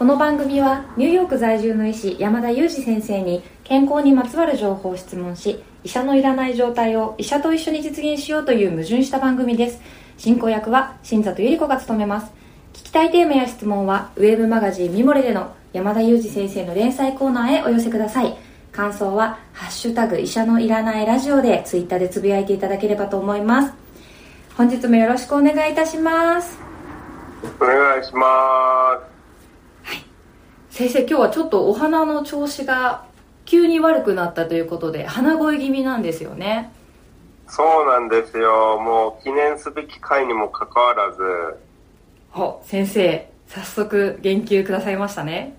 この番組はニューヨーク在住の医師山田裕二先生に健康にまつわる情報を質問し医者のいらない状態を医者と一緒に実現しようという矛盾した番組です。進行役は新里百合子が務めます。聞きたいテーマや質問はウェブマガジンミモレでの山田裕二先生の連載コーナーへお寄せください。感想は「ハッシュタグ医者のいらないラジオ」でツイッターでつぶやいていただければと思います。本日もよろしくお願いいたします。お願いします。先生今日はちょっとお花の調子が急に悪くなったということで鼻声気味なんですよね。そうなんですよ。もう記念すべき回にもかかわらず。ほ先生早速言及くださいましたね。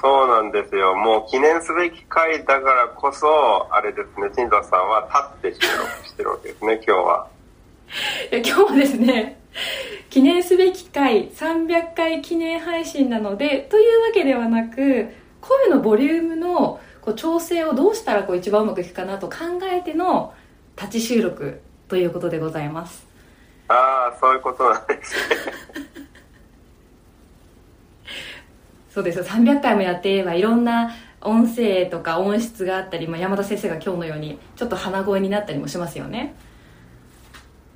そうなんですよ。もう記念すべき回だからこそあれですね新座さんは立って収録してるわけですね今日は。今日はですね記念すべき回300回記念配信なのでというわけではなく声のボリュームのこう調整をどうしたらこう一番うまくいくかなと考えての立ち収録ということでございます。ああそういうことなんですね。そうです300回もやっていればいろんな音声とか音質があったり、まあ、山田先生が今日のようにちょっと鼻声になったりもしますよね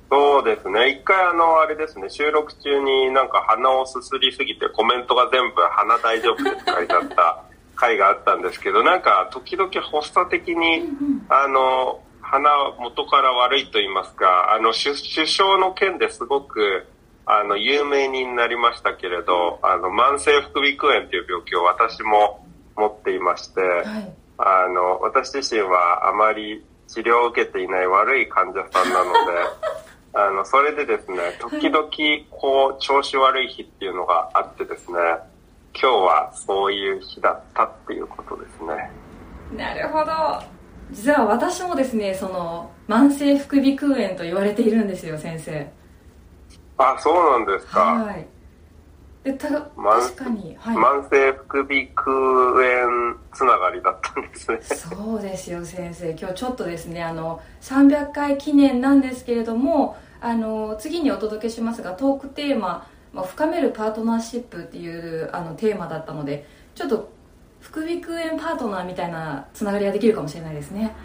そうですね。一回あのあれですね。収録中になんか鼻をすすりすぎてコメントが全部鼻大丈夫です書いてあった回があったんですけどなんか時々発作的に、あの鼻元から悪いと言いますかあの首首相の件ですごくあの有名になりましたけれどあの慢性副鼻腔炎という病気を私も持っていまして、はい。あの私自身はあまり治療を受けていない悪い患者さんなのであのそれでですね時々こう調子悪い日っていうのがあってですね今日はそういう日だったっていうことですね。なるほど。実は私もですねその慢性副鼻腔炎と言われているんですよ先生。あそうなんですか、はい。でた慢確かに、はい、慢性副鼻腔炎つながりだったんですね。そうですよ先生。今日ちょっとですねあの300回記念なんですけれどもあの次にお届けしますがトークテーマ「まあ、深めるパートナーシップ」っていうあのテーマだったのでちょっと副鼻腔炎パートナーみたいなつながりができるかもしれないですね。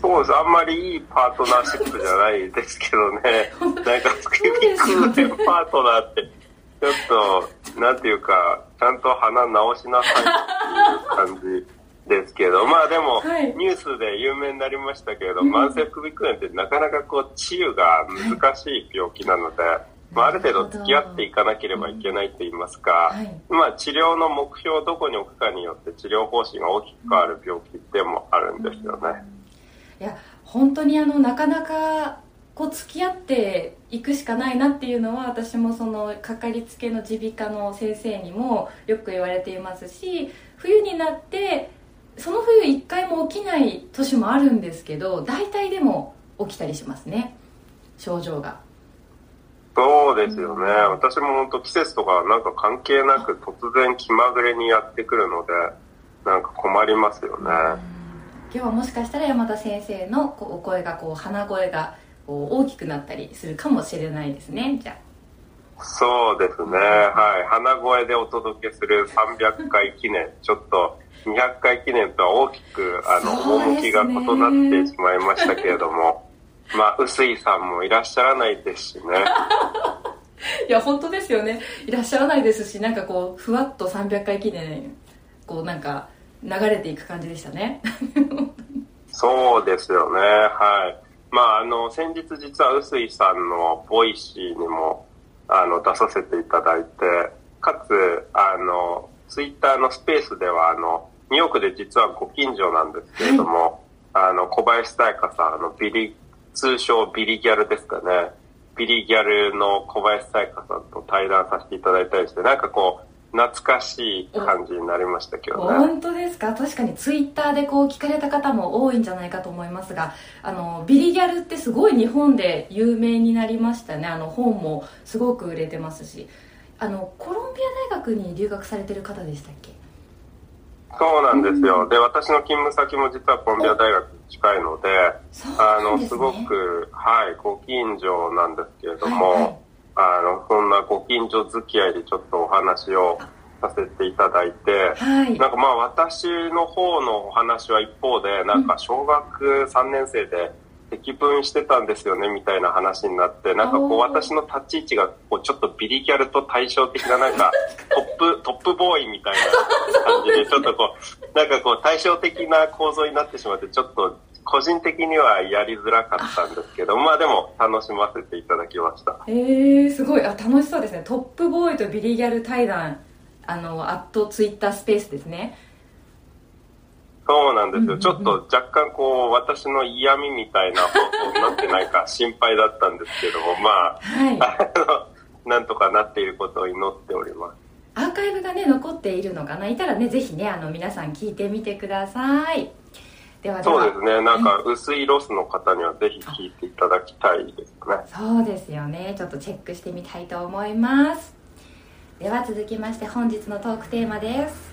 そうです。あんまりいいパートナーシップじゃないですけどね。なんか副鼻腔炎パートナーってちょっとなんていうかちゃんと鼻直しなさいっていう感じですけどまあでも、はい。ニュースで有名になりましたけれど、慢性副鼻腔炎ってなかなかこう治癒が難しい病気なので、まあ、ある程度付き合っていかなければいけないと言いますか、はい。まあ、治療の目標をどこに置くかによって治療方針が大きく変わる病気でもあるんですよね。いや本当にあのなかなかこう付き合っていくしかないなっていうのは私もそのかかりつけの耳鼻科の先生にもよく言われていますし冬になってその冬1回も起きない年もあるんですけど大体でも起きたりしますね症状がそうですよね。私も本当季節とかなんか関係なく突然気まぐれにやってくるので、なんか困りますよね。今日はもしかしたら山田先生のお声がこう鼻声がこう大きくなったりするかもしれないですねじゃそうですね。はい。鼻声でお届けする300回記念。ちょっと200回記念とは大きく、あの、趣が異なってしまいましたけれども、まあ、臼井さんもいらっしゃらないですしね。あ いや本当ですよねいらっしゃらないですしなんかこうふわっと300回記念こうなんか流れていく感じでしたね そうですよね。はい。まあ、あの、先日実は臼井さんのボイシーにも、あの、出させていただいて、かつ、あの、ツイッターのスペースでは、あの、ニューヨークで実はご近所なんですけれども、あの、小林彩香さん、あの、ビリ、通称ビリギャルですかね。ビリギャルの小林彩香さんと対談させていただいたりして、なんかこう、懐かしい感じになりましたけどね。本当ですか？確かにツイッターでこう聞かれた方も多いんじゃないかと思いますがあのビリギャルってすごい日本で有名になりましたね。あの本もすごく売れてますし。あのコロンビア大学に留学されてる方でしたっけ？そうなんですよ。で、私の勤務先も実はコロンビア大学に近いので、あの、すごく、はい、ご近所なんですけれども、はい。はいああの、そんなご近所付き合いでちょっとお話をさせていただいて、はい、なんかまあ私の方のお話は一方で、なんか小学3年生で積分してたんですよねみたいな話になって、なんかこう私の立ち位置がこうちょっとビリギャルと対照的ななんか トップ、トップボーイみたいな感じで、ちょっとこう、なんかこう対照的な構造になってしまって、ちょっと個人的にはやりづらかったんですけど、まあでも楽しませていただきました。えー、すごい。あ、楽しそうですね。トップボーイとビリギャル対談。あのアットツイッタースペースですねそうなんですよ、ちょっと若干こう私の嫌味みたいな放送になってないか 心配だったんですけどもまあ、はい、あのなんとかなっていることを祈っております。アーカイブがね残っているのかな？いたらねぜひねあの皆さん聞いてみてください。ではそうですね。なんか薄いロスの方にはぜひ聞いていただきたいですね。そうですよね。ちょっとチェックしてみたいと思います。では続きまして本日のトークテーマです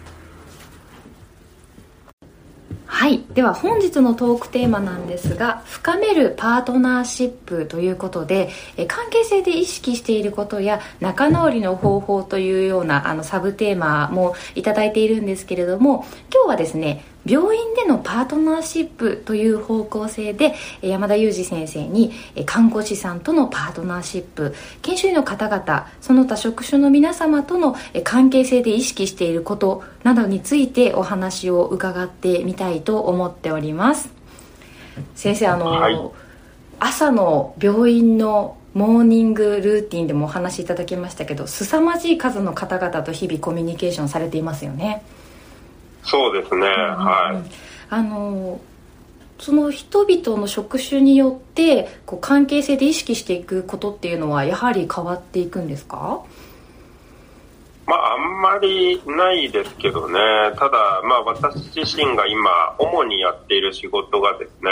はい。では本日のトークテーマなんですが深めるパートナーシップということで関係性で意識していることや仲直りの方法というようなあのサブテーマも頂いているんですけれども今日はですね病院でのパートナーシップという方向性で山田裕二先生に看護師さんとのパートナーシップ研修医の方々その他職種の皆様との関係性で意識していることなどについてお話を伺ってみたいと思っております。先生あの、はい、朝の病院のモーニングルーティンでもお話しいただきましたけど凄まじい数の方々と日々コミュニケーションされていますよねそうですね、はい。あのその人々の職種によってこう関係性で意識していくことっていうのはやはり変わっていくんですか？まあ、あんまりないですけどね、ただ、まあ、私自身が今、主にやっている仕事がですね、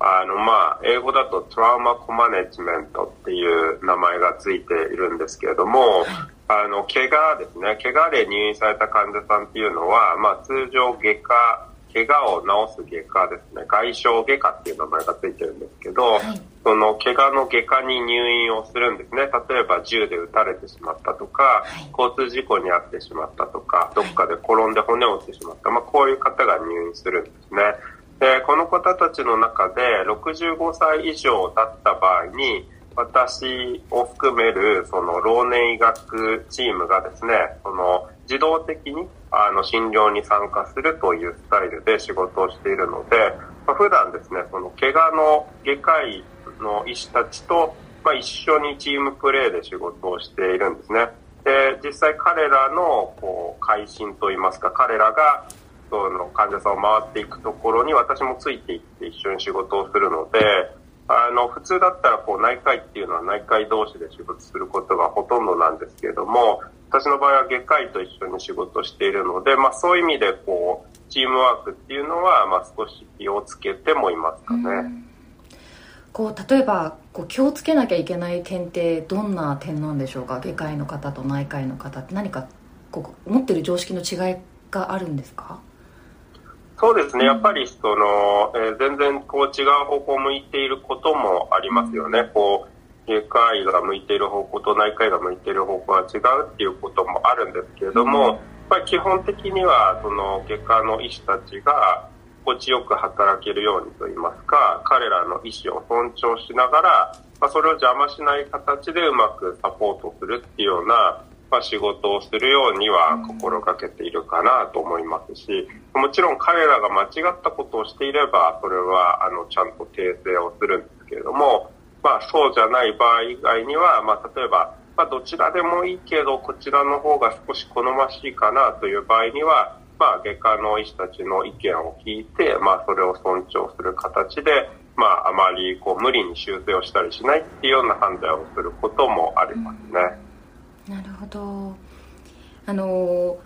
あの、まあ、英語だとトラウマコマネジメントっていう名前がついているんですけれども、あの、怪我ですね、怪我で入院された患者さんっていうのは、まあ、通常外科、怪我を治す外科ですね、外傷外科っていう名前がついてるんですけど、はい、その怪我の外科に入院をするんですね。例えば銃で撃たれてしまったとか、はい、交通事故に遭ってしまったとか、どっかで転んで骨を折ってしまった、まあ、こういう方が入院するんですね。で、この方たちの中で65歳以上だった場合に、私を含めるその老年医学チームがですね、その自動的にあの診療に参加するというスタイルで仕事をしているので、まあ、普段ですね、その怪我の外科医の医師たちと、まあ、一緒にチームプレーで仕事をしているんですね。で、実際彼らのこう会心といいますか、彼らがその患者さんを回っていくところに私もついていって一緒に仕事をするので、あの、普通だったらこう内科医っていうのは内科医同士で仕事することがほとんどなんですけれども、私の場合は外科医と一緒に仕事しているので、まあそういう意味でこう、チームワークっていうのは、まあ少し気をつけてもいますかね。こう例えばこう気をつけなきゃいけない点ってどんな点なんでしょうか？外科医の方と内科医の方って何かこう持ってる常識の違いがあるんですか？そうですね、やっぱりその、えー、全然こう違う方向を向いていることもありますよね。こう外科医が向いている方向と内科医が向いている方向は違うっていうこともあるんですけれども、やっぱり基本的にはその外科の医師たちが心地よく働けるようにといいますか、彼らの意思を尊重しながら、まあ、それを邪魔しない形でうまくサポートするっていうようなまあ、仕事をするようには心がけているかなと思いますし、もちろん彼らが間違ったことをしていれば、それはあのちゃんと訂正をするんですけれども、まあ、そうじゃない場合以外には、まあ、例えば、まあ、どちらでもいいけど、こちらの方が少し好ましいかなという場合には、まあ、外科の医師たちの意見を聞いて、まあ、それを尊重する形で、まあ、あまりこう無理に修正をしたりしないっていうような判断をすることもありますね。なるほど。あの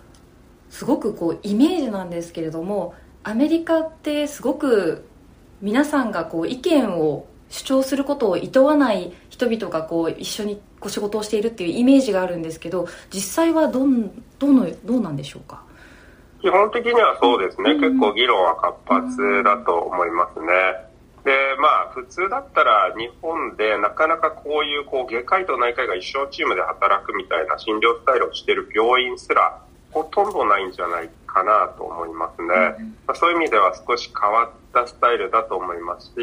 すごくこうイメージなんですけれどもアメリカってすごく皆さんがこう意見を主張することを厭わない人々がこう一緒にこう仕事をしているっていうイメージがあるんですけど実際はどんどのどうなんでしょうか？基本的にはそうですね、うん、結構議論は活発だと思いますね。で、まあ、普通だったら日本でなかなかこういうこう外科医と内科医が一緒のチームで働くみたいな診療スタイルをしている病院すらほとんどないんじゃないかなと思いますね。まあ、そういう意味では少し変わったスタイルだと思いますし、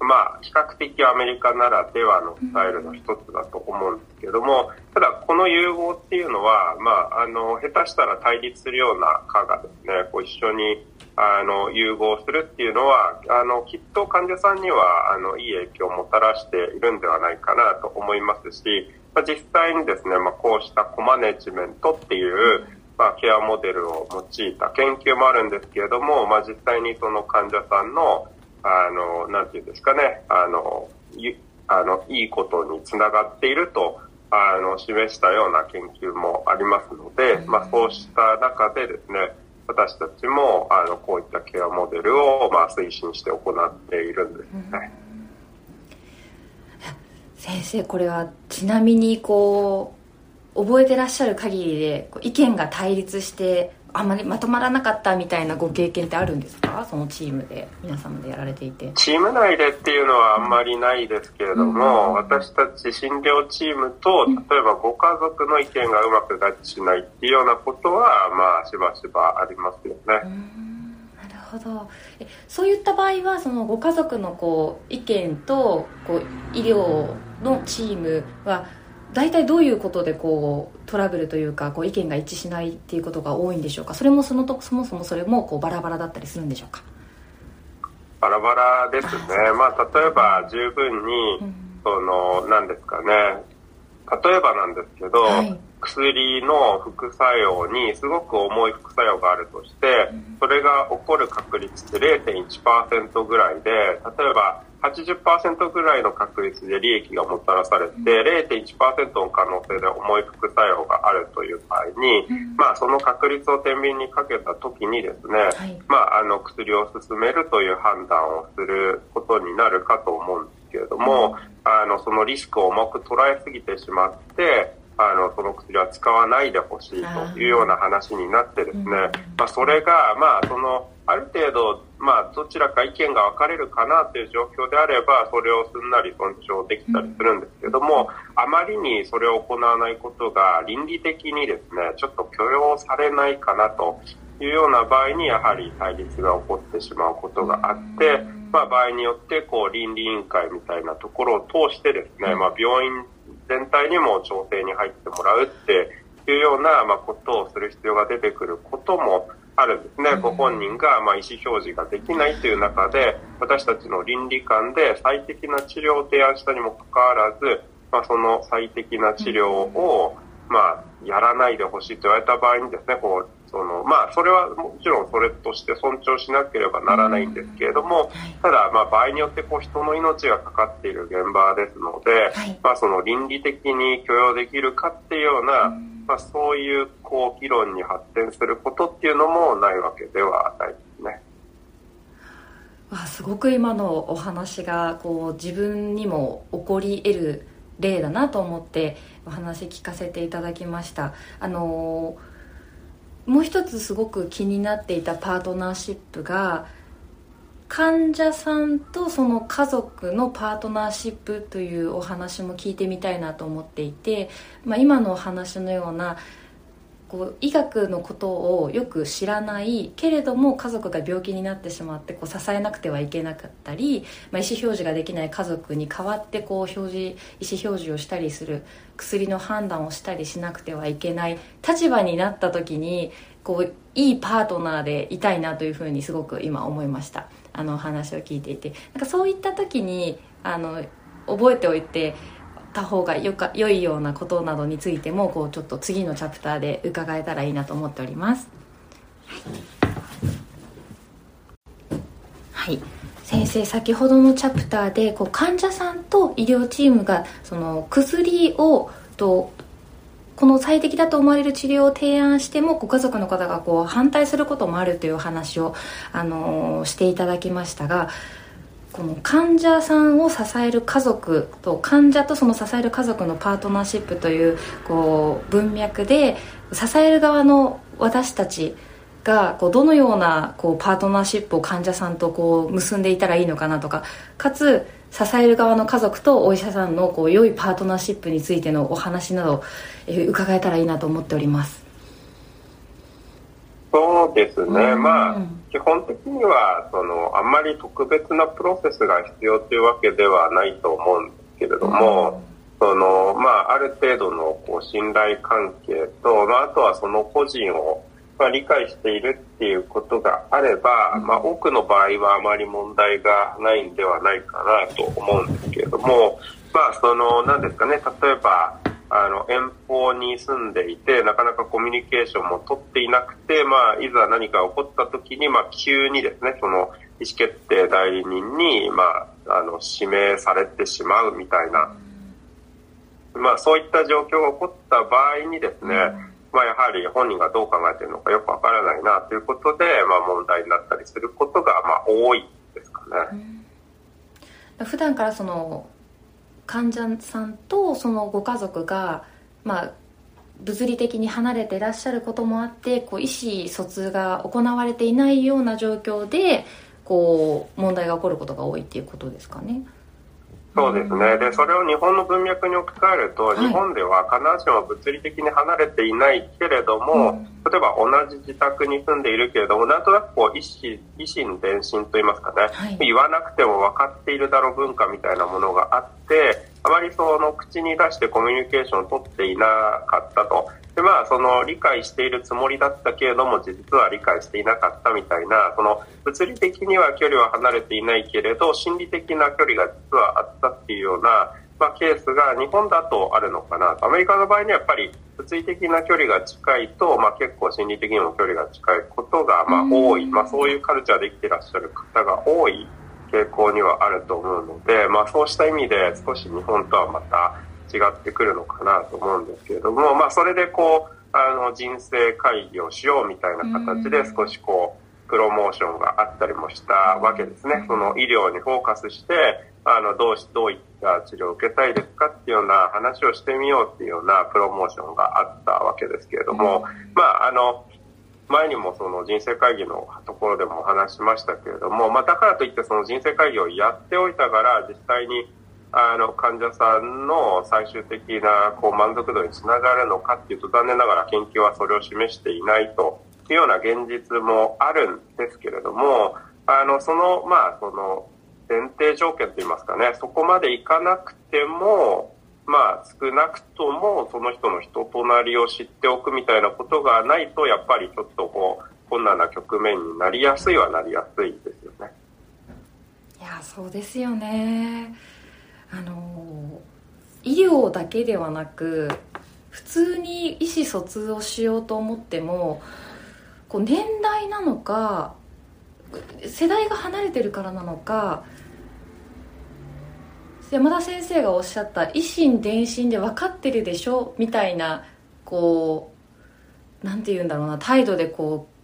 まあ、比較的アメリカならではのスタイルの一つだと思うんですけども、ただこの融合っていうのは、まあ、あの、下手したら対立するような科がですね、こう一緒にあの、融合するっていうのは、あの、きっと患者さんには、あの、いい影響をもたらしているんではないかなと思いますし、まあ、実際にですね、まあ、こうしたコマネジメントっていう、まあ、ケアモデルを用いた研究もあるんですけれども、まあ、実際にその患者さんの、あの、なんていうんですかね、あの、あの、いいことにつながっていると、あの、示したような研究もありますので、まあ、そうした中でですね、私たちもあのこういったケアモデルをまあ推進して行っているんですね。先生これはちなみにこう覚えてらっしゃる限りで意見が対立してあんまりまとまらなかったみたいなご経験ってあるんですか？そのチームで皆様でやられていて。チーム内でっていうのはあんまりないですけれども、うん、私たち診療チームと例えばご家族の意見がうまく合致しないっていうようなことはまあしばしばありますよね。なるほど。えそういった場合はそのご家族のこう意見とこう医療のチームは大体どういうことでこうトラブルというかこう意見が一致しないっていうことが多いんでしょうか？それもそのとそもそもそれもこうバラバラだったりするんでしょうか？バラバラですね。まあ例えば十分に、うん、その何ですかね。例えばなんですけど、はい、薬の副作用にすごく重い副作用があるとして、それが起こる確率って0.1%ぐらいで例えば80%ぐらいの確率で利益がもたらされて、0.1%の可能性で重い副作用があるという場合に、まあ、その確率を天秤にかけた時にですね、まあ、あの薬を進めるという判断をすることになるかと思うんですけれども、あのそのリスクを重く捉えすぎてしまってあのその薬は使わないでほしいというような話になってですね、まあ、それが、まあ、そのある程度、まあ、どちらか意見が分かれるかなという状況であればそれをすんなり尊重できたりするんですけども、あまりにそれを行わないことが倫理的にですねちょっと許容されないかなというような場合にやはり対立が起こってしまうことがあって、まあ、場合によってこう倫理委員会みたいなところを通してですね、まあ、病院全体にも調整に入ってもらうっていうような、まあ、ことをする必要が出てくることもあるんですね。ご本人が、まあ、意思表示ができないという中で、私たちの倫理観で最適な治療を提案したにもかかわらず、まあ、その最適な治療を、まあ、やらないでほしいと言われた場合にですね、こう、その、まあ、それはもちろんそれとして尊重しなければならないんですけれども、ただ、まあ、場合によってこう人の命がかかっている現場ですので、まあ、その倫理的に許容できるかっていうような、まあ、そういうこう議論に発展することっていうのもないわけではないですね。わすごく今のお話がこう自分にも起こり得る例だなと思ってお話聞かせていただきました。あのもう一つすごく気になっていたパートナーシップが患者さんとその家族のパートナーシップというお話も聞いてみたいなと思っていて、まあ、今のお話のようなこう医学のことをよく知らないけれども家族が病気になってしまってこう支えなくてはいけなかったり、まあ、意思表示ができない家族に代わってこう表示意思表示をしたりする薬の判断をしたりしなくてはいけない立場になった時にこういいパートナーでいたいなというふうにすごく今思いました。あの話を聞いていて。なんかそういった時にあの覚えておいてた方がよか良いようなことなどについてもこうちょっと次のチャプターで伺えたらいいなと思っております。はい。先生先ほどのチャプターでこう患者さんと医療チームがその薬をとこの最適だと思われる治療を提案してもご家族の方がこう反対することもあるという話を、あのー、していただきましたがこの患者さんを支える家族と患者とその支える家族のパートナーシップというこう文脈で支える側の私たちがこうどのようなこうパートナーシップを患者さんとこう結んでいたらいいのかなとかかつ支える側の家族とお医者さんのこう良いパートナーシップについてのお話など、え、伺えたらいいなと思っております。そうですね、うん、まあ基本的にはそのあんまり特別なプロセスが必要というわけではないと思うんですけれども、うん。そのまあ、ある程度のこう信頼関係と、まあ、あとはその個人をまあ、理解しているっていうことがあれば、まあ、多くの場合はあまり問題がないんではないかなと思うんですけれども、まあ、その、何ですかね、例えば、あの、遠方に住んでいて、なかなかコミュニケーションも取っていなくて、まあ、いざ何か起こった時に、まあ、急にですね、その、意思決定代理人に、まあ、あの、指名されてしまうみたいな、まあ、そういった状況が起こった場合にですね、まあ、やはり本人がどう考えているのかよくわからないなということで、まあ、問題になったりすることがまあ多いですかね。うん、普段からその患者さんとそのご家族が、まあ、物理的に離れていらっしゃることもあってこう意思疎通が行われていないような状況でこう問題が起こることが多いっていうことですかね。そうですね。で、それを日本の文脈に置き換えると、はい、日本では必ずしも物理的に離れていないけれども、うん、例えば同じ自宅に住んでいるけれども、なんとなくこう、意思、意心伝心といいますかね、はい、言わなくても分かっているだろう文化みたいなものがあって、あまりその口に出してコミュニケーションを取っていなかったと。でまあその理解しているつもりだったけれども実は理解していなかったみたいなその物理的には距離は離れていないけれど心理的な距離が実はあったっていうような、まあ、ケースが日本だとあるのかなと。アメリカの場合にはやっぱり物理的な距離が近いと、まあ、結構心理的にも距離が近いことがまあ多い、まあ、そういうカルチャーで生きていらっしゃる方が多い傾向にはあると思うので、まあ、そうした意味で少し日本とはまた違ってくるのかなと思うんですけれども、まあ、それでこうあの人生会議をしようみたいな形で少しこうプロモーションがあったりもしたわけですね。その医療にフォーカスしてあのどうしどういった治療を受けたいですかっていうような話をしてみようっていうようなプロモーションがあったわけですけれども、まああの前にもその人生会議のところでもお話しましたけれども、まあ、だからといってその人生会議をやっておいたから実際にあの患者さんの最終的なこう満足度につながるのかっていうと残念ながら研究はそれを示していないというような現実もあるんですけれどもあのそのまあその前提条件といいますかねそこまでいかなくてもまあ少なくともその人の人となりを知っておくみたいなことがないとやっぱりちょっとこう困難な局面になりやすいはなりやすいですよね。いやそうですよね。あの医療だけではなく普通に意思疎通をしようと思ってもこう年代なのか世代が離れてるからなのか山田先生がおっしゃった「維心伝心で分かってるでしょ」みたいなこうなんて言うんだろうな態度でこう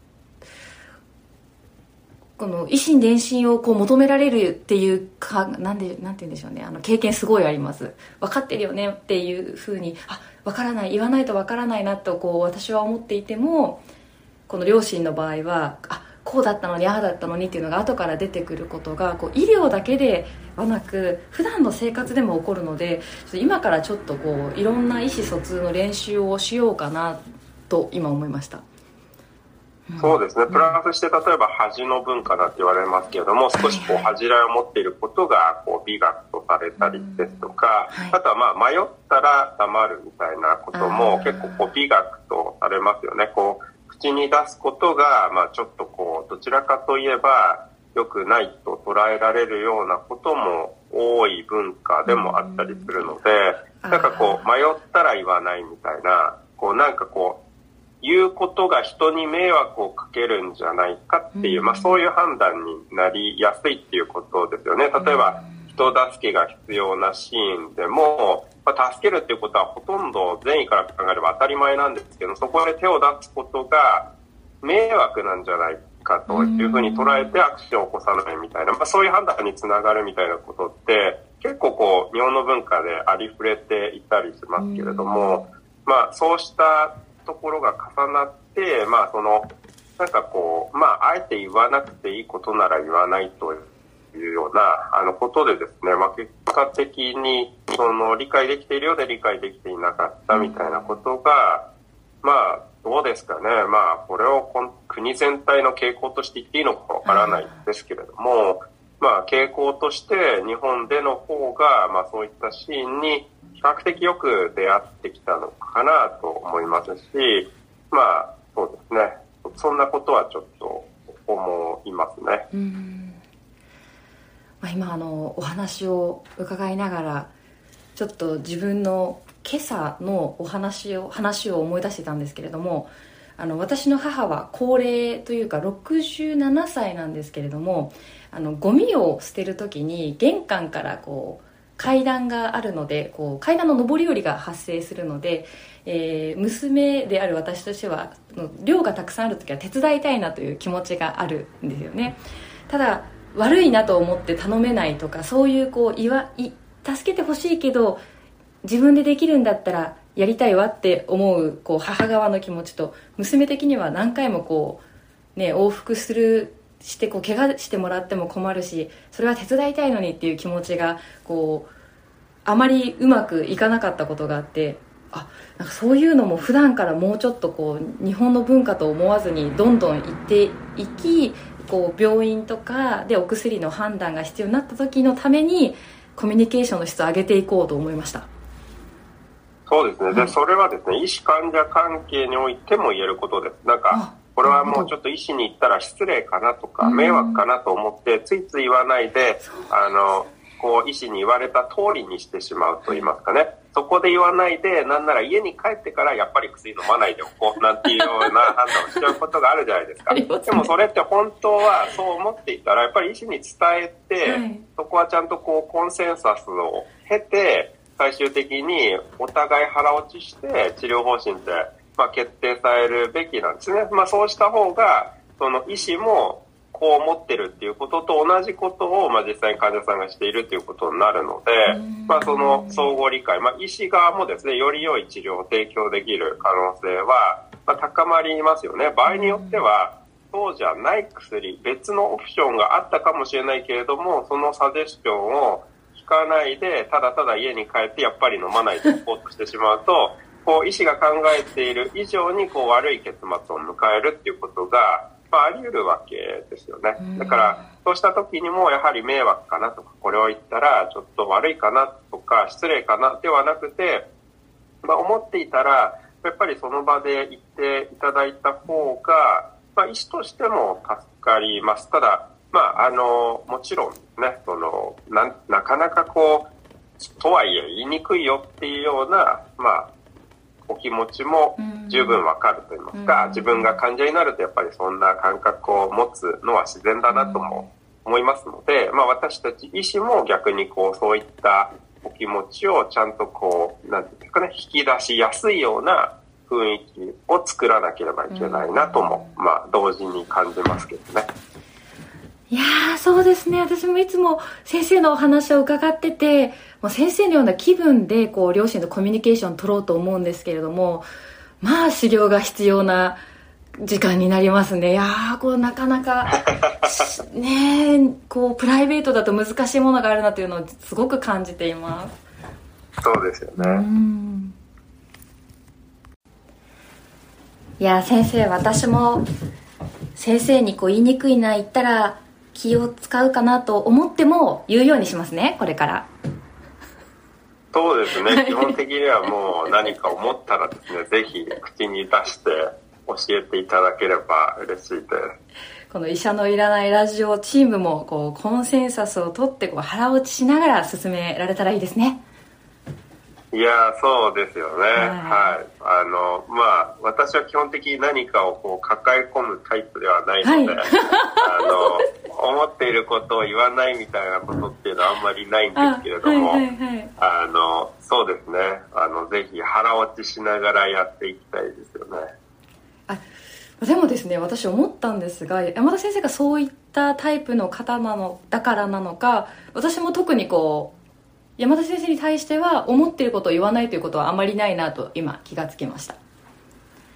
この維心伝心をこう求められるっていうかなんでなんて言うんでしょうね。あの経験すごいあります。分かってるよねっていうふうにあ分からない言わないと分からないなとこう私は思っていてもこの両親の場合はあこうだったのにああだったのにっていうのが後から出てくることがこう医療だけではなく普段の生活でも起こるので今からちょっとこういろんな意思疎通の練習をしようかなと今思いました。そうですね。プラスして、例えば恥の文化だって言われますけれども、少しこう恥じらいを持っていることがこう美学とされたりですとか、あとはまあ迷ったら黙るみたいなことも結構こう美学とされますよね。こう口に出すことが、まあちょっとこうどちらかといえば良くないと捉えられるようなことも多い文化でもあったりするので、なんかこう迷ったら言わないみたいな、こうなんかこう言うことが人に迷惑をかけるんじゃないかっていう、まあそういう判断になりやすいっていうことですよね。例えば、人助けが必要なシーンでも、まあ、助けるっていうことはほとんど善意から考えれば当たり前なんですけど、そこで手を出すことが迷惑なんじゃないかというふうに捉えてアクションを起こさないみたいな、まあそういう判断につながるみたいなことって、結構こう、日本の文化でありふれていたりしますけれども、まあそうしたところが重なって、まあその、なんかこう、まあ、あえて言わなくていいことなら言わないというような、あのことでですね、まあ、結果的に、その、理解できているようで理解できていなかったみたいなことが、まあ、どうですかね。まあ、これを国全体の傾向として言っていいのかわからないですけれども、まあ、傾向として日本での方が、まあ、そういったシーンに比較的よく出会ってきたのかなと思いますし、まあ、そうですね。そんなことはちょっと思いますね。うんまあ、今あのお話を伺いながらちょっと自分の今朝のお話を話を思い出してたんですけれどもあの私の母は高齢というか67歳なんですけれどもあのゴミを捨てる時に玄関からこう階段があるのでこう階段の上り下りが発生するので、えー、娘である私としては量がたくさんある時は手伝いたいなという気持ちがあるんですよね。ただ悪いなと思って頼めないとかそういうこういわい助けてほしいけど自分でできるんだったらやりたいわって思うこう母側の気持ちと娘的には何回もこう、ね、往復するしてこう怪我してもらっても困るしそれは手伝いたいのにっていう気持ちがこうあまりうまくいかなかったことがあってあなんかそういうのも普段からもうちょっとこう日本の文化と思わずにどんどん行っていきこう病院とかでお薬の判断が必要になった時のためにコミュニケーションの質を上げていこうと思いました。そうですね、でそれはですね医師患者関係においても言えることです。なんかこれはもうちょっと医師に言ったら失礼かなとか迷惑かなと思ってついつい言わないであのこう医師に言われた通りにしてしまうと言いますかね。そこで言わないでなんなら家に帰ってからやっぱり薬飲まないでおこうなんていうような判断をしちゃうことがあるじゃないですか。でもそれって本当はそう思っていたらやっぱり医師に伝えて、そこはちゃんとこうコンセンサスを経て最終的にお互い腹落ちして治療方針って、まあ、決定されるべきなんですね。まあ、そうした方が、その医師もこう思ってるっていうことと同じことを、まあ、実際に患者さんがしているっていうことになるので、まあ、その相互理解、まあ、医師側もですね、より良い治療を提供できる可能性は、まあ、高まりますよね。場合によっては、そうじゃない薬、別のオプションがあったかもしれないけれども、そのサジェスションをかないで、ただただ家に帰ってやっぱり飲まないでおこうとしてしまうと、こう、医師が考えている以上に、こう、悪い結末を迎えるっていうことが、まあ、あり得るわけですよね。だから、そうした時にも、やはり迷惑かなとか、これを言ったら、ちょっと悪いかなとか、失礼かなではなくて、まあ、思っていたら、やっぱりその場で言っていただいた方が、まあ、医師としても助かります。ただ、まあ、あの、もちろんね、その、な、なかなかこう、とはいえ言いにくいよっていうような、まあ、お気持ちも十分わかると言いますか、自分が患者になるとやっぱりそんな感覚を持つのは自然だなとも思いますので、まあ私たち医師も逆にこう、そういったお気持ちをちゃんとこう、なんていうんですかね、引き出しやすいような雰囲気を作らなければいけないなとも、まあ同時に感じますけどね。いやー、そうですね。私もいつも先生のお話を伺ってて、もう先生のような気分で、こう、両親とコミュニケーション取ろうと思うんですけれども、まあ、修行が必要な時間になりますね。いやー、こう、なかなか、ねこう、プライベートだと難しいものがあるなというのをすごく感じています。そうですよね。いや、先生、私も、先生にこう言いにくいな言ったら気を使うかなと思っても言うようにしますねこれから。そうですね。基本的にはもう何か思ったらですねぜひ口に出して教えていただければ嬉しいです。この医者のいらないラジオチームもこうコンセンサスを取ってこう腹落ちしながら進められたらいいですねいやそうですよね、はい、はい、あのまあ私は基本的に何かをこう抱え込むタイプではないので、はい、あの思っていることを言わないみたいなことっていうのはあんまりないんですけれどもあ、はいはいはい、あのそうですね。あのぜひ腹落ちしながらやっていきたいですよね。あでもですね私思ったんですが山田先生がそういったタイプの方なのだからなのか私も特にこう山田先生に対しては思っていることを言わないということはあまりないなと今気がつきました。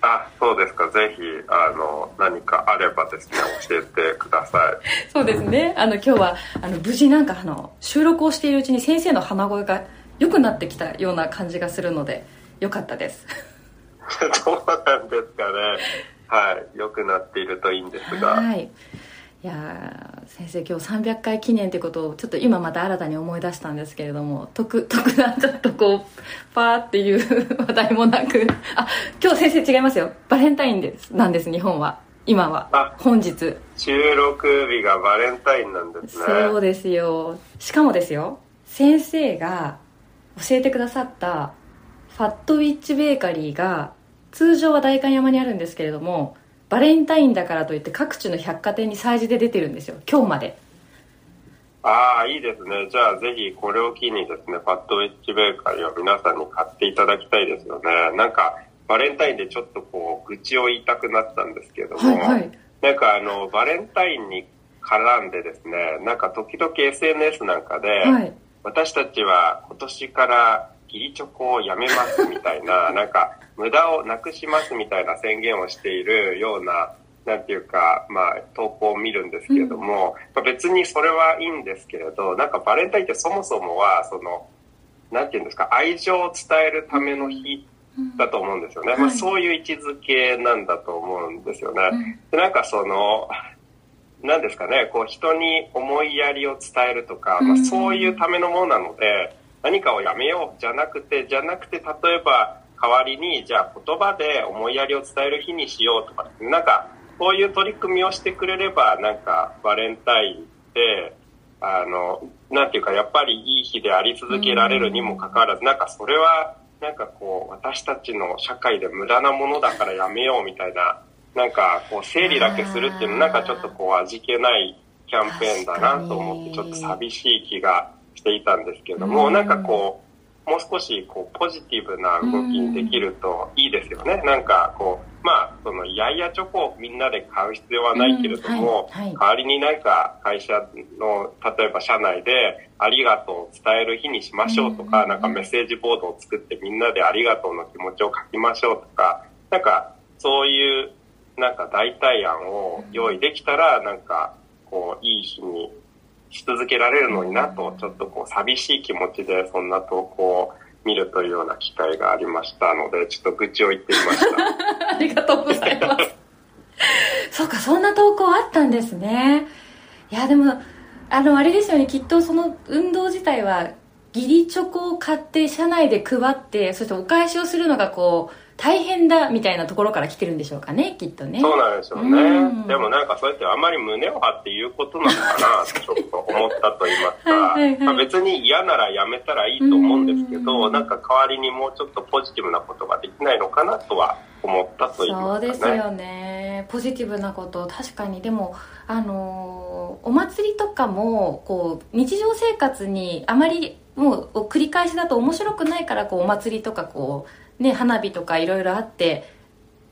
あそうですか。ぜひあの何かあればですね教えてください。そうですね。あの今日はあの無事なんかあの収録をしているうちに先生の鼻声が良くなってきたような感じがするのでよかったです。どうなんですかね。はい。良くなっているといいんですが。はい。いや先生今日300回記念ってことをちょっと今また新たに思い出したんですけれども特 特段ちょっとこうパーっていう話題もなくあ今日先生違いますよ。バレンタインです。なんです日本は。今は。本日。収録日がバレンタインなんですね。そうですよ。しかもですよ。先生が教えてくださったファットウィッチベーカリーが通常は代官山にあるんですけれどもバレンタインだからといって各地の百貨店に催事で出てるんですよ。今日まで。ああいいですね。じゃあぜひこれを機にですねファットウィッチベーカリーを皆さんに買っていただきたいですよね。なんかバレンタインでちょっとこう愚痴を言いたくなったんですけども、はいはい、なんかあのバレンタインに絡んでですねなんか時々 SNS なんかで、はい、私たちは今年から義理チョコをやめますみたいな なんか無駄をなくしますみたいな宣言をしているような、なんていうか、まあ、投稿を見るんですけれども、うん、別にそれはいいんですけれど、なんかバレンタインってそもそもは、その、なんていうんですか、愛情を伝えるための日だと思うんですよね。うん、まあ、そういう位置づけなんだと思うんですよね。うん、でなんかその、なんですかね、こう人に思いやりを伝えるとか、まあ、そういうためのものなので、何かをやめようじゃなくて、じゃなくて、例えば、代わりに、じゃあ言葉で思いやりを伝える日にしようとか、なんか、こういう取り組みをしてくれれば、なんか、バレンタインって、あの、なんていうか、やっぱりいい日であり続けられるにもかかわらず、なんかそれは、なんかこう、私たちの社会で無駄なものだからやめようみたいな、なんかこう、整理だけするっていうのなんかちょっとこう、味気ないキャンペーンだなと思って、ちょっと寂しい気がしていたんですけども、なんかこう、もう少しこうポジティブな動きにできるといいですよね。なんかこう、まあ、その、いやいやチョコをみんなで買う必要はないけれども、はいはい、代わりになんか会社の、例えば社内でありがとうを伝える日にしましょうとか、なんかメッセージボードを作ってみんなでありがとうの気持ちを書きましょうとか、なんかそういうなんか代替案を用意できたら、なんかこう、いい日にし続けられるのになと、ちょっとこう寂しい気持ちでそんな投稿を見るというような機会がありましたので、ちょっと愚痴を言ってみました。ありがとうございます。そうか、そんな投稿あったんですね。いや、でも、あの、あれですよね、きっとその運動自体は、義理チョコを買って社内で配って、そしてお返しをするのがこう、大変だみたいなところから来てるんでしょうかねきっとね。そうなんでしょうね、うん、でもなんかそうやってあんまり胸を張って言うことなのかな とちょっと思ったと言いますか。はい、まあ、別に嫌ならやめたらいいと思うんですけど、ん、なんか代わりにもうちょっとポジティブなことができないのかなとは思ったと言いますか、ね、そうですよね。ポジティブなこと確かに。でもあのお祭りとかもこう日常生活にあまりもう繰り返しだと面白くないからこうお祭りとかこうね、花火とかいろいろあって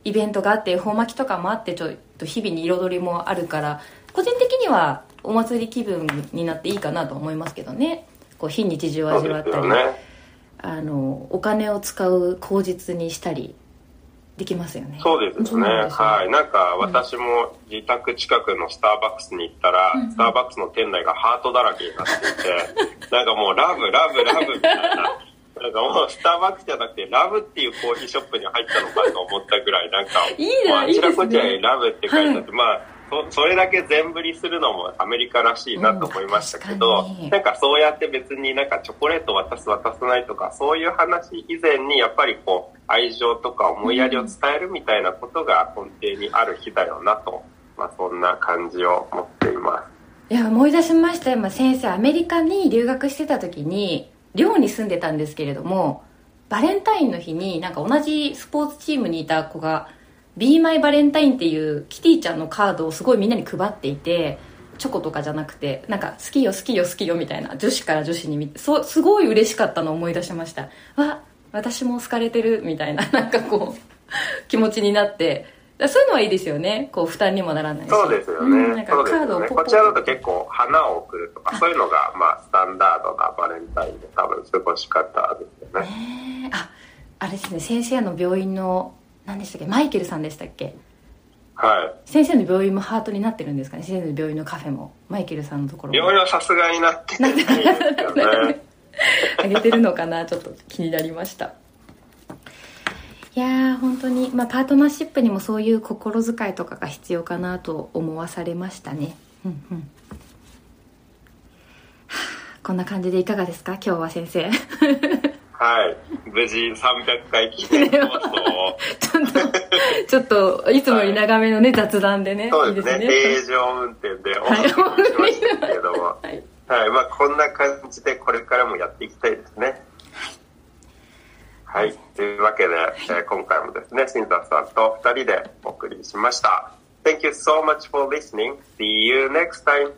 イベントがあって恵方巻きとかもあってちょっと日々に彩りもあるから個人的にはお祭り気分になっていいかなと思いますけどね。こう非日常を味わったり、ね、あのお金を使う口実にしたりできますよね。そうですね。はい。なんか私も自宅近くのスターバックスに行ったら、うん、スターバックスの店内がハートだらけになっていて なんかもうラブラブラブみたいななんかもうスターバックスじゃなくてラブっていうコーヒーショップに入ったのかと思ったぐらいなんかいいね、あちらこちらにラブって書いてあって、はい、まあそれだけ全振りするのもアメリカらしいなと思いましたけど、うん、なんかそうやって別になんかチョコレート渡す渡さないとかそういう話以前にやっぱりこう愛情とか思いやりを伝えるみたいなことが根底にある日だよなと、まあ、そんな感じを持っています。いや思い出しました。今先生アメリカに留学してた時に寮に住んでたんですけれどもバレンタインの日になんか同じスポーツチームにいた子が「Be My バレンタイン」っていうキティちゃんのカードをすごいみんなに配っていてチョコとかじゃなくてなんか好きよ好きよ好きよみたいな女子から女子に見てそすごい嬉しかったのを思い出しました。わ私も好かれてるみたいななんかこう気持ちになってそういうのはいいですよね。こう負担にもならないし。そうですよね、うん、なんかカードを、ね、こちらだと結構花を送るとかそういうのがまあスタンダードなバレンタインで多分過ごし方ですよね。ああれですね。先生の病院の何でしたっけ？マイケルさんでしたっけ？はい。先生の病院もハートになってるんですかね？先生の病院のカフェも。マイケルさんのところも。病院はさすがになってないですよね。あげてるのかな？ちょっと気になりましたいやー本当にまあパートナーシップにもそういう心遣いとかが必要かなと思わされましたねうんうんはあこんな感じでいかがですか？今日は先生はい。無事300回記念放送を。ちょっとちょっといつもより長めのね、雑談でねそうですね。いい平常運転でお送りしましたけれども。はいはい。まあ、こんな感じでこれからもやっていきたいですね。はい。というわけで、えー今回もですね、新田さんと2人でお送りしました。Thank you so much for listening. See you next time.